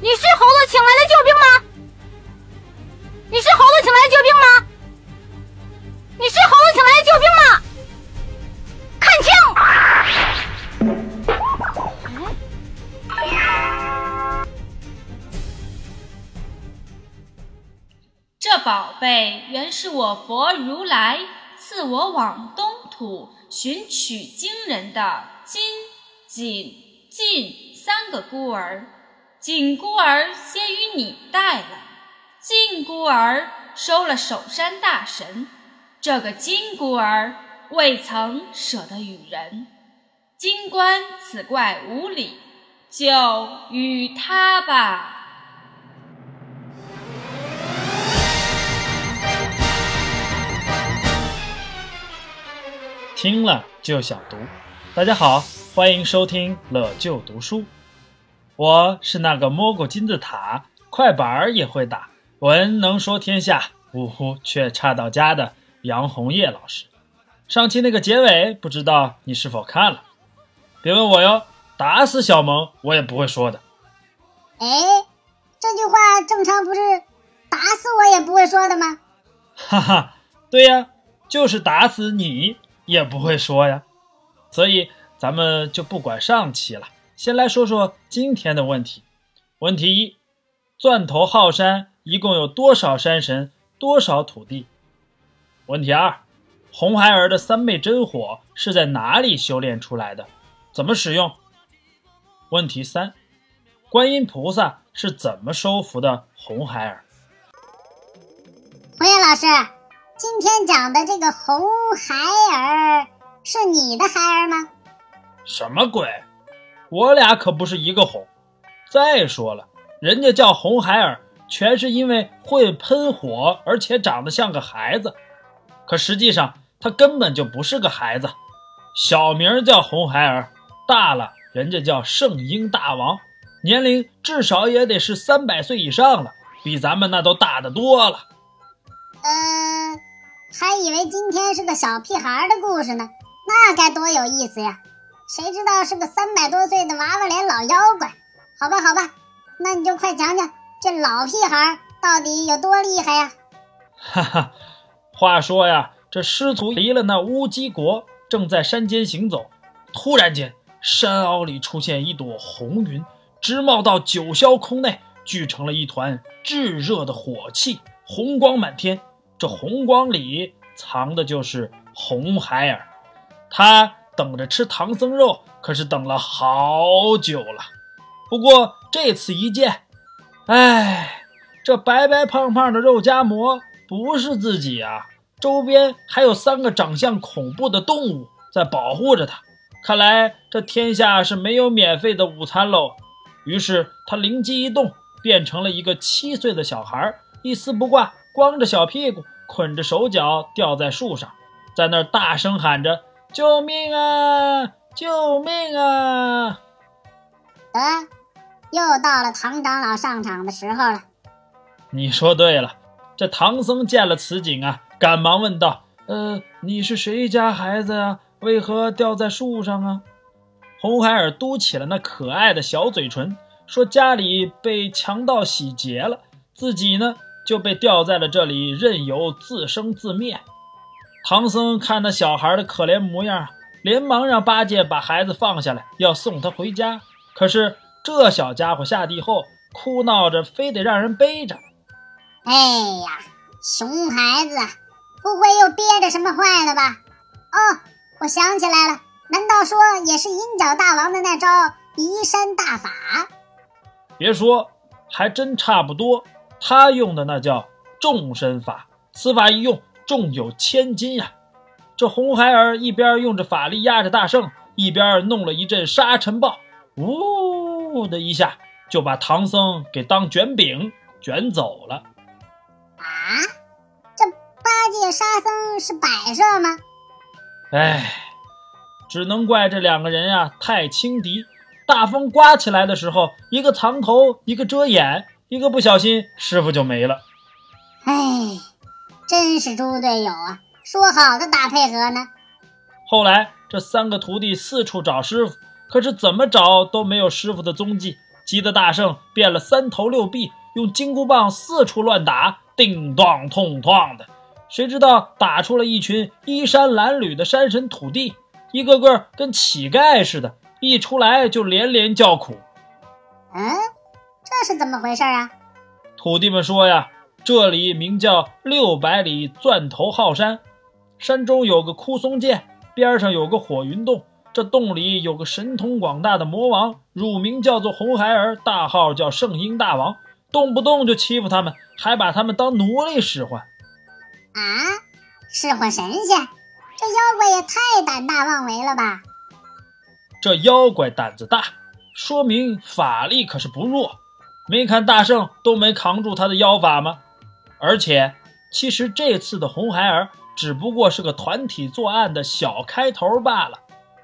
你是猴子请来的救兵吗？你是猴子请来的救兵吗？你是猴子请来的救兵吗？看清！这宝贝原是我佛如来赐我往东土寻取经人的金、锦、进三个孤儿。锦孤儿先与你带了，进孤儿收了守山大神，这个金孤儿未曾舍得与人。金官此怪无礼，就与他吧。听了就想读。大家好，欢迎收听乐就读书。我是那个摸过金字塔、快板儿也会打、文能说天下、呜呼却差到家的杨红叶老师。上期那个结尾，不知道你是否看了？别问我哟，打死小萌我也不会说的。哎，这句话正常不是打死我也不会说的吗？哈哈，对呀，就是打死你也不会说呀。所以咱们就不管上期了。先来说说今天的问题。问题一：钻头号山一共有多少山神？多少土地？问题二：红孩儿的三昧真火是在哪里修炼出来的？怎么使用？问题三：观音菩萨是怎么收服的红孩儿？红叶老师，今天讲的这个红孩儿是你的孩儿吗？什么鬼？我俩可不是一个红。再说了，人家叫红孩儿，全是因为会喷火，而且长得像个孩子。可实际上，他根本就不是个孩子。小名叫红孩儿，大了人家叫圣婴大王，年龄至少也得是三百岁以上了，比咱们那都大得多了。呃，还以为今天是个小屁孩的故事呢，那该多有意思呀！谁知道是个三百多岁的娃娃脸老妖怪？好吧，好吧，那你就快讲讲这老屁孩到底有多厉害呀？哈哈，话说呀，这师徒离了那乌鸡国，正在山间行走，突然间，山坳里出现一朵红云，直冒到九霄空内，聚成了一团炙热的火气，红光满天。这红光里藏的就是红孩儿，他。等着吃唐僧肉，可是等了好久了。不过这次一见，哎，这白白胖胖的肉夹馍不是自己啊！周边还有三个长相恐怖的动物在保护着他。看来这天下是没有免费的午餐喽。于是他灵机一动，变成了一个七岁的小孩，一丝不挂，光着小屁股，捆着手脚，吊在树上，在那儿大声喊着。救命啊！救命啊！得，又到了唐长老上场的时候了。你说对了。这唐僧见了此景啊，赶忙问道：“呃，你是谁家孩子啊？为何掉在树上啊？”红孩儿嘟起了那可爱的小嘴唇，说：“家里被强盗洗劫了，自己呢就被吊在了这里，任由自生自灭。”唐僧看那小孩的可怜模样，连忙让八戒把孩子放下来，要送他回家。可是这小家伙下地后，哭闹着，非得让人背着。哎呀，熊孩子，不会又憋着什么坏的吧？哦，我想起来了，难道说也是银角大王的那招移山大法？别说，还真差不多。他用的那叫众身法，此法一用。重有千斤呀！这红孩儿一边用着法力压着大圣，一边弄了一阵沙尘暴，呜的一下就把唐僧给当卷饼卷走了。啊，这八戒沙僧是摆设吗？哎，只能怪这两个人呀太轻敌。大风刮起来的时候，一个藏头，一个遮眼，一个不小心，师傅就没了。哎。真是猪队友啊！说好的打配合呢？后来这三个徒弟四处找师傅，可是怎么找都没有师傅的踪迹。急得大圣变了三头六臂，用金箍棒四处乱打，叮当痛痛的。谁知道打出了一群衣衫褴褛的山神土地，一个个跟乞丐似的，一出来就连连叫苦。嗯，这是怎么回事啊？土地们说呀，这里名叫六百里钻头号山，山中有个枯松涧，边上有个火云洞，这洞里有个神通广大的魔王，乳名叫做红孩儿，大号叫圣婴大王，动不动就欺负他们，还把他们当奴隶使唤。啊，使唤神仙，这妖怪也太胆大妄为了吧！这妖怪胆子大，说明法力可是不弱。没看大圣都没扛住他的妖法吗？而且，其实这次的红孩儿只不过是个团体作案的小开头罢了。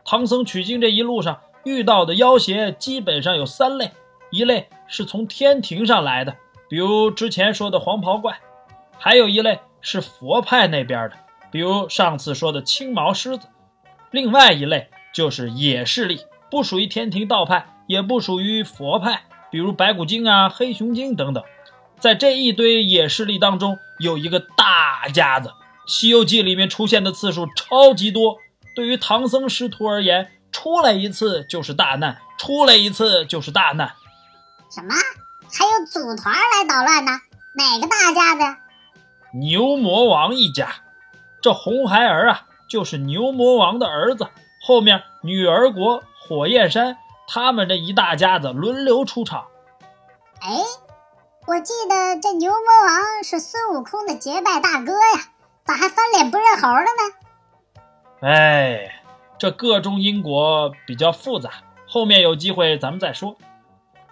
唐僧取经这一路上遇到的妖邪基本上有三类：一类是从天庭上来的，比如之前说的黄袍怪；还有一类是佛派那边的，比如上次说的青毛狮子；另外一类就是野势力，不属于天庭道派，也不属于佛派。比如白骨精啊、黑熊精等等，在这一堆野势力当中，有一个大家子，《西游记》里面出现的次数超级多。对于唐僧师徒而言，出来一次就是大难，出来一次就是大难。什么？还有组团来捣乱呢？哪个大家子？牛魔王一家。这红孩儿啊，就是牛魔王的儿子。后面女儿国、火焰山。他们这一大家子轮流出场。哎，我记得这牛魔王是孙悟空的结拜大哥呀，咋还翻脸不认猴了呢？哎，这个中因果比较复杂，后面有机会咱们再说。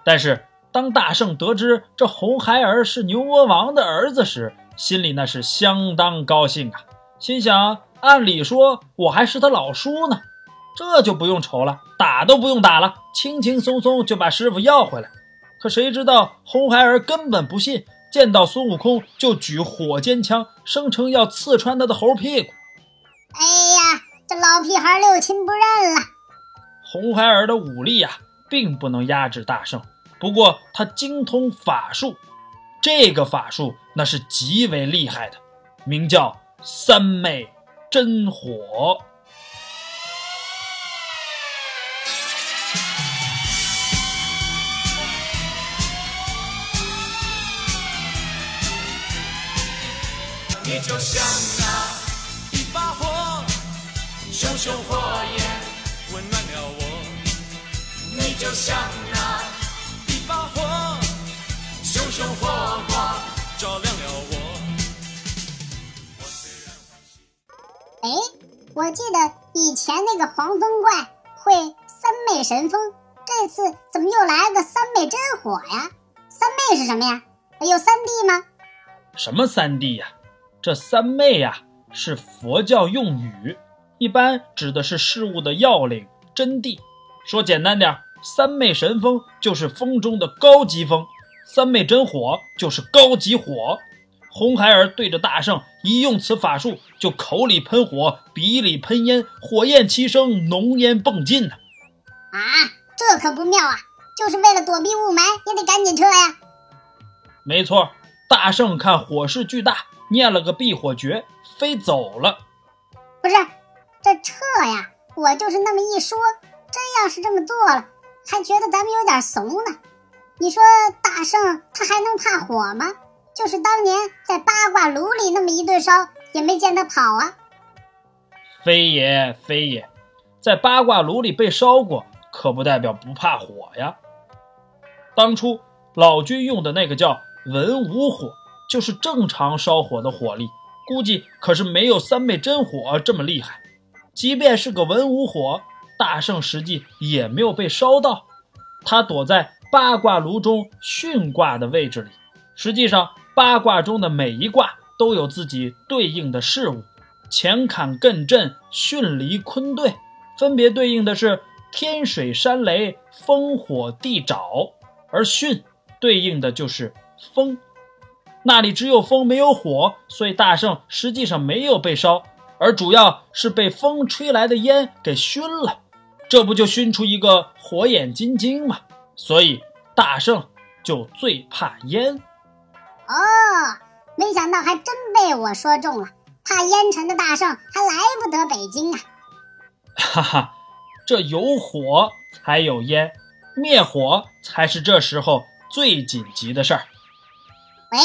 但是当大圣得知这红孩儿是牛魔王的儿子时，心里那是相当高兴啊，心想：按理说我还是他老叔呢。这就不用愁了，打都不用打了，轻轻松松就把师傅要回来。可谁知道红孩儿根本不信，见到孙悟空就举火尖枪，声称要刺穿他的猴屁股。哎呀，这老屁孩六亲不认了。红孩儿的武力啊，并不能压制大圣，不过他精通法术，这个法术那是极为厉害的，名叫三昧真火。你就像那一把火，熊熊火焰温暖了我。你就像那一把火，熊熊火光照亮了我。我虽然欢喜哎，我记得以前那个黄风怪会三昧神风，这次怎么又来个三昧真火呀？三昧是什么呀？有三谛吗？什么三谛呀？这三昧呀，是佛教用语，一般指的是事物的要领、真谛。说简单点，三昧神风就是风中的高级风，三昧真火就是高级火。红孩儿对着大圣一用此法术，就口里喷火，鼻里喷烟，火焰齐生，浓烟迸尽呢。啊，这可不妙啊！就是为了躲避雾霾，也得赶紧撤呀。没错，大圣看火势巨大。念了个避火诀，飞走了。不是，这撤呀！我就是那么一说，真要是这么做了，还觉得咱们有点怂呢。你说大圣他还能怕火吗？就是当年在八卦炉里那么一顿烧，也没见他跑啊。非也非也，在八卦炉里被烧过，可不代表不怕火呀。当初老君用的那个叫文武火。就是正常烧火的火力，估计可是没有三昧真火这么厉害。即便是个文武火，大圣实际也没有被烧到。他躲在八卦炉中巽卦的位置里。实际上，八卦中的每一卦都有自己对应的事物，乾坎艮震巽离坤兑，分别对应的是天水山雷风火地沼，而巽对应的就是风。那里只有风没有火，所以大圣实际上没有被烧，而主要是被风吹来的烟给熏了。这不就熏出一个火眼金睛吗？所以大圣就最怕烟。哦，没想到还真被我说中了。怕烟尘的大圣还来不得北京啊！哈哈，这有火才有烟，灭火才是这时候最紧急的事儿。喂，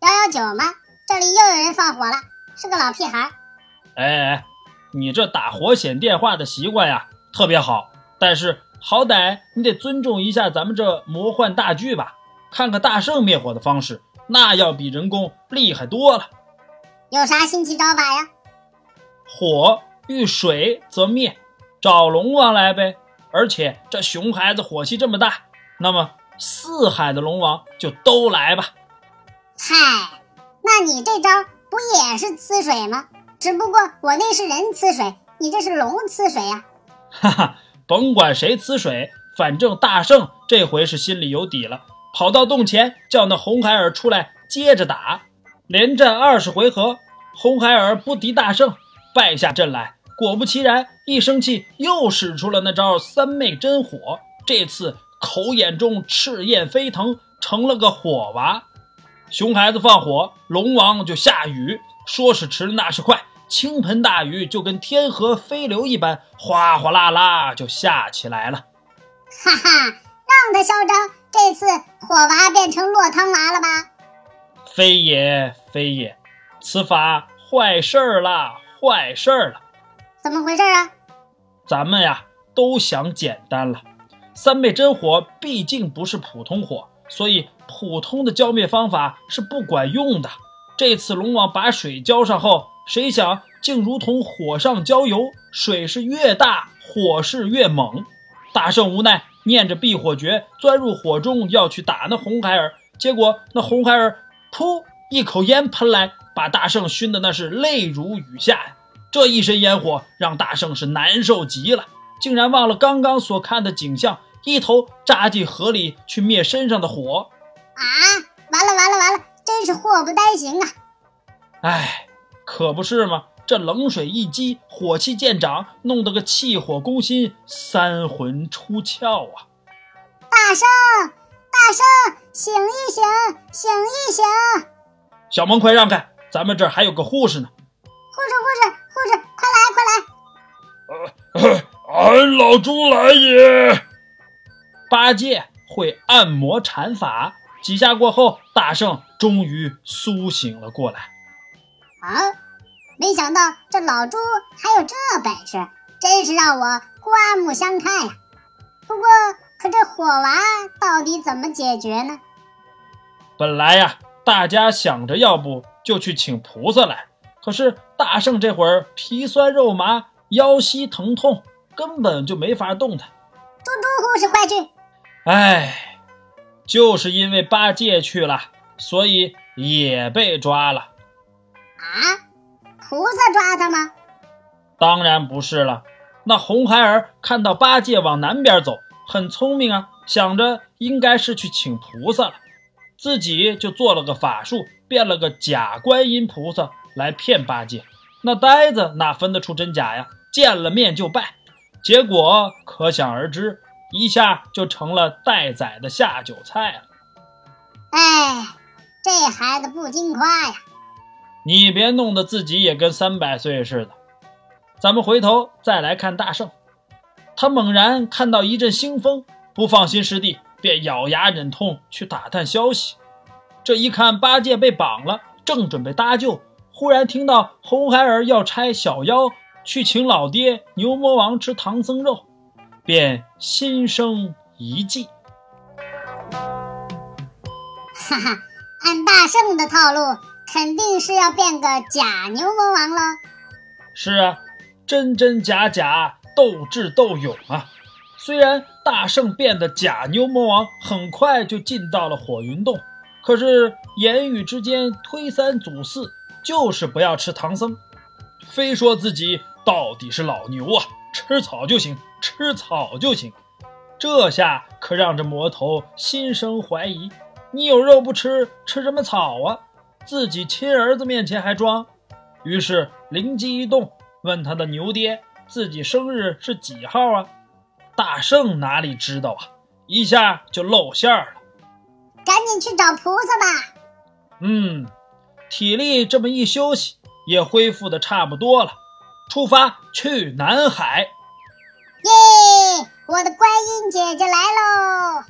幺幺九吗？这里又有人放火了，是个老屁孩。哎哎，你这打火险电话的习惯呀，特别好。但是好歹你得尊重一下咱们这魔幻大剧吧？看看大圣灭火的方式，那要比人工厉害多了。有啥新奇招法呀？火遇水则灭，找龙王来呗。而且这熊孩子火气这么大，那么四海的龙王就都来吧。嗨，那你这招不也是呲水吗？只不过我那是人呲水，你这是龙呲水呀。哈哈，甭管谁呲水，反正大圣这回是心里有底了，跑到洞前叫那红孩儿出来接着打。连战二十回合，红孩儿不敌大圣，败下阵来。果不其然，一生气又使出了那招三昧真火。这次口眼中赤焰飞腾，成了个火娃。熊孩子放火，龙王就下雨。说时迟，那时快，倾盆大雨就跟天河飞流一般，哗哗啦啦就下起来了。哈哈，让他嚣张，这次火娃变成落汤娃了吧？非也非也，此法坏事儿了，坏事儿了！怎么回事啊？咱们呀都想简单了，三昧真火毕竟不是普通火，所以普通的浇灭方法是不管用的。这次龙王把水浇上后，谁想竟如同火上浇油，水是越大，火势越猛。大圣无奈，念着避火诀，钻入火中要去打那红孩儿，结果那红孩儿。噗！一口烟喷来，把大圣熏得那是泪如雨下呀！这一身烟火让大圣是难受极了，竟然忘了刚刚所看的景象，一头扎进河里去灭身上的火。真是祸不单行啊！哎，可不是吗？这冷水一激，火气渐长，弄得个气火攻心，三魂出窍啊！大圣！大圣，醒一醒，醒一醒！小萌，快让开，咱们这儿还有个护士呢。护士，护士，护士，快来，快来！呃，俺老猪来也。八戒会按摩禅法，几下过后，大圣终于苏醒了过来。啊，没想到这老猪还有这本事，真是让我刮目相看呀。不过。可这火娃到底怎么解决呢？本来呀，大家想着要不就去请菩萨来，可是大圣这会儿皮酸肉麻，腰膝疼痛，根本就没法动弹。猪猪护士，快去！哎，就是因为八戒去了，所以也被抓了。啊？菩萨抓他吗？当然不是了。那红孩儿看到八戒往南边走。很聪明啊，想着应该是去请菩萨了，自己就做了个法术，变了个假观音菩萨来骗八戒。那呆子哪分得出真假呀？见了面就拜，结果可想而知，一下就成了待宰的下酒菜了。哎，这孩子不经夸呀！你别弄得自己也跟三百岁似的。咱们回头再来看大圣。他猛然看到一阵腥风，不放心师弟，便咬牙忍痛去打探消息。这一看，八戒被绑了，正准备搭救，忽然听到红孩儿要差小妖去请老爹牛魔王吃唐僧肉，便心生一计。哈哈，按大圣的套路，肯定是要变个假牛魔王了。是啊，真真假假。斗智斗勇啊！虽然大圣变的假牛魔王很快就进到了火云洞，可是言语之间推三阻四，就是不要吃唐僧，非说自己到底是老牛啊，吃草就行，吃草就行。这下可让这魔头心生怀疑：你有肉不吃，吃什么草啊？自己亲儿子面前还装。于是灵机一动，问他的牛爹。自己生日是几号啊？大圣哪里知道啊！一下就露馅了。赶紧去找菩萨吧。嗯，体力这么一休息，也恢复的差不多了。出发去南海。耶！我的观音姐姐来喽！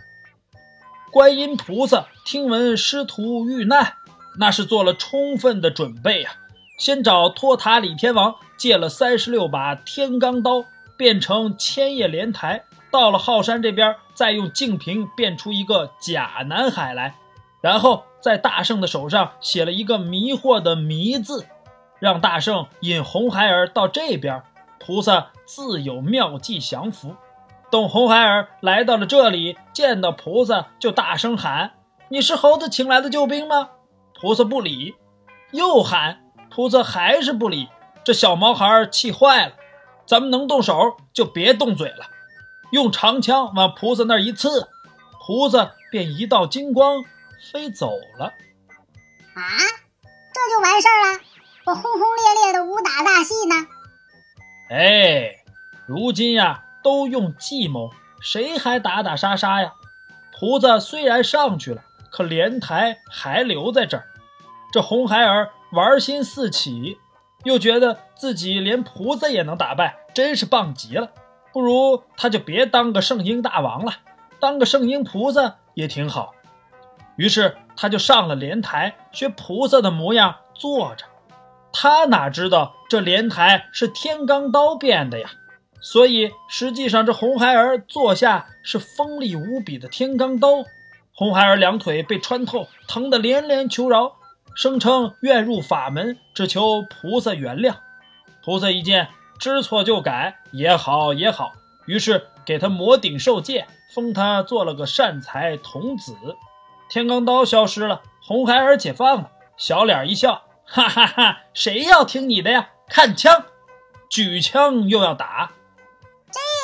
观音菩萨听闻师徒遇难，那是做了充分的准备呀、先找托塔李天王借了三十六把天罡刀，变成千叶莲台。到了浩山这边，再用净瓶变出一个假南海来，然后在大圣的手上写了一个迷惑的“迷”字，让大圣引红孩儿到这边，菩萨自有妙计降服。等红孩儿来到了这里，见到菩萨就大声喊：“你是猴子请来的救兵吗？”菩萨不理，又喊，菩萨还是不理。这小毛孩儿气坏了，咱们能动手就别动嘴了，用长枪往菩萨那儿一刺，菩萨便一道金光飞走了。啊，这就完事儿了？我轰轰烈烈的武打大戏呢？哎，如今呀，都用计谋，谁还打打杀杀呀？菩萨虽然上去了，可莲台还留在这儿。这红孩儿玩心四起，又觉得自己连菩萨也能打败，真是棒极了。不如他就别当个圣婴大王了，当个圣婴菩萨也挺好。于是他就上了莲台，学菩萨的模样坐着。他哪知道这莲台是天罡刀变的呀？所以实际上这红孩儿坐下是锋利无比的天罡刀。红孩儿两腿被穿透，疼得连连求饶，声称愿入法门，只求菩萨原谅。菩萨一见知错就改，也好也好，于是给他磨顶受戒，封他做了个善财童子。天罡刀消失了，红孩儿解放了，小脸一笑。哈哈哈！谁要听你的呀？看枪，举枪又要打，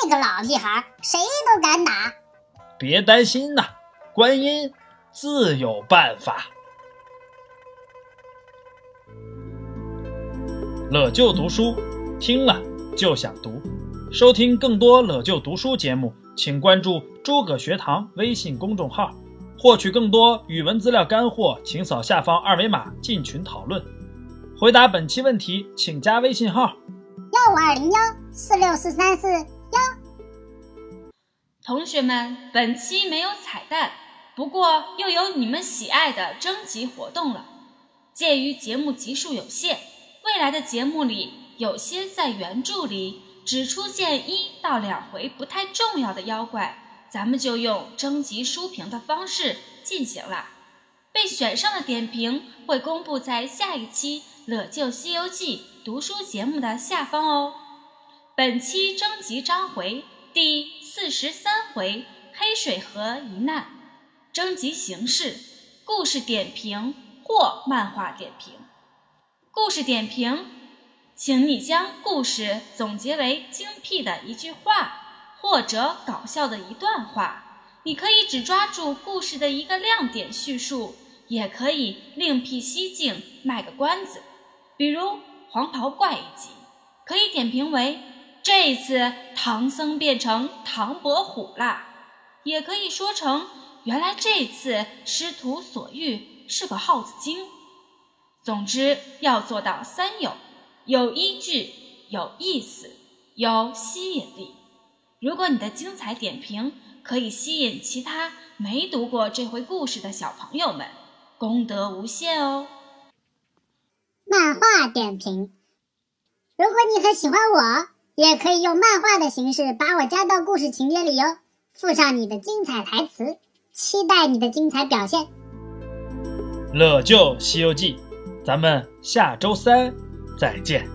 这个老屁孩儿谁都敢打。别担心呐，观音自有办法。乐就读书，听了就想读。收听更多乐就读书节目，请关注“诸葛学堂”微信公众号。获取更多语文资料干货，请扫下方二维码进群讨论。回答本期问题，请加微信号。幺五二零幺四六四三四幺。同学们，本期没有彩蛋，不过又有你们喜爱的征集活动了。鉴于节目集数有限，未来的节目里有些在原著里只出现一到两回不太重要的妖怪，咱们就用征集书评的方式进行了。被选上的点评会公布在下一期《乐就西游记》读书节目的下方哦。本期征集章回第四十三回黑水河一难，征集形式：故事点评或漫画点评。故事点评，请你将故事总结为精辟的一句话，或者搞笑的一段话。你可以只抓住故事的一个亮点叙述，也可以另辟蹊径卖个关子。比如黄袍怪一集，可以点评为这次唐僧变成唐伯虎啦，也可以说成原来这次师徒所遇是个耗子精。总之要做到三有：有依据、有意思、有吸引力。如果你的精彩点评可以吸引其他没读过这回故事的小朋友们，功德无限哦。漫画点评。如果你很喜欢我，也可以用漫画的形式把我加到故事情节里哟，附上你的精彩台词，期待你的精彩表现。乐就西游记，咱们下周三再见。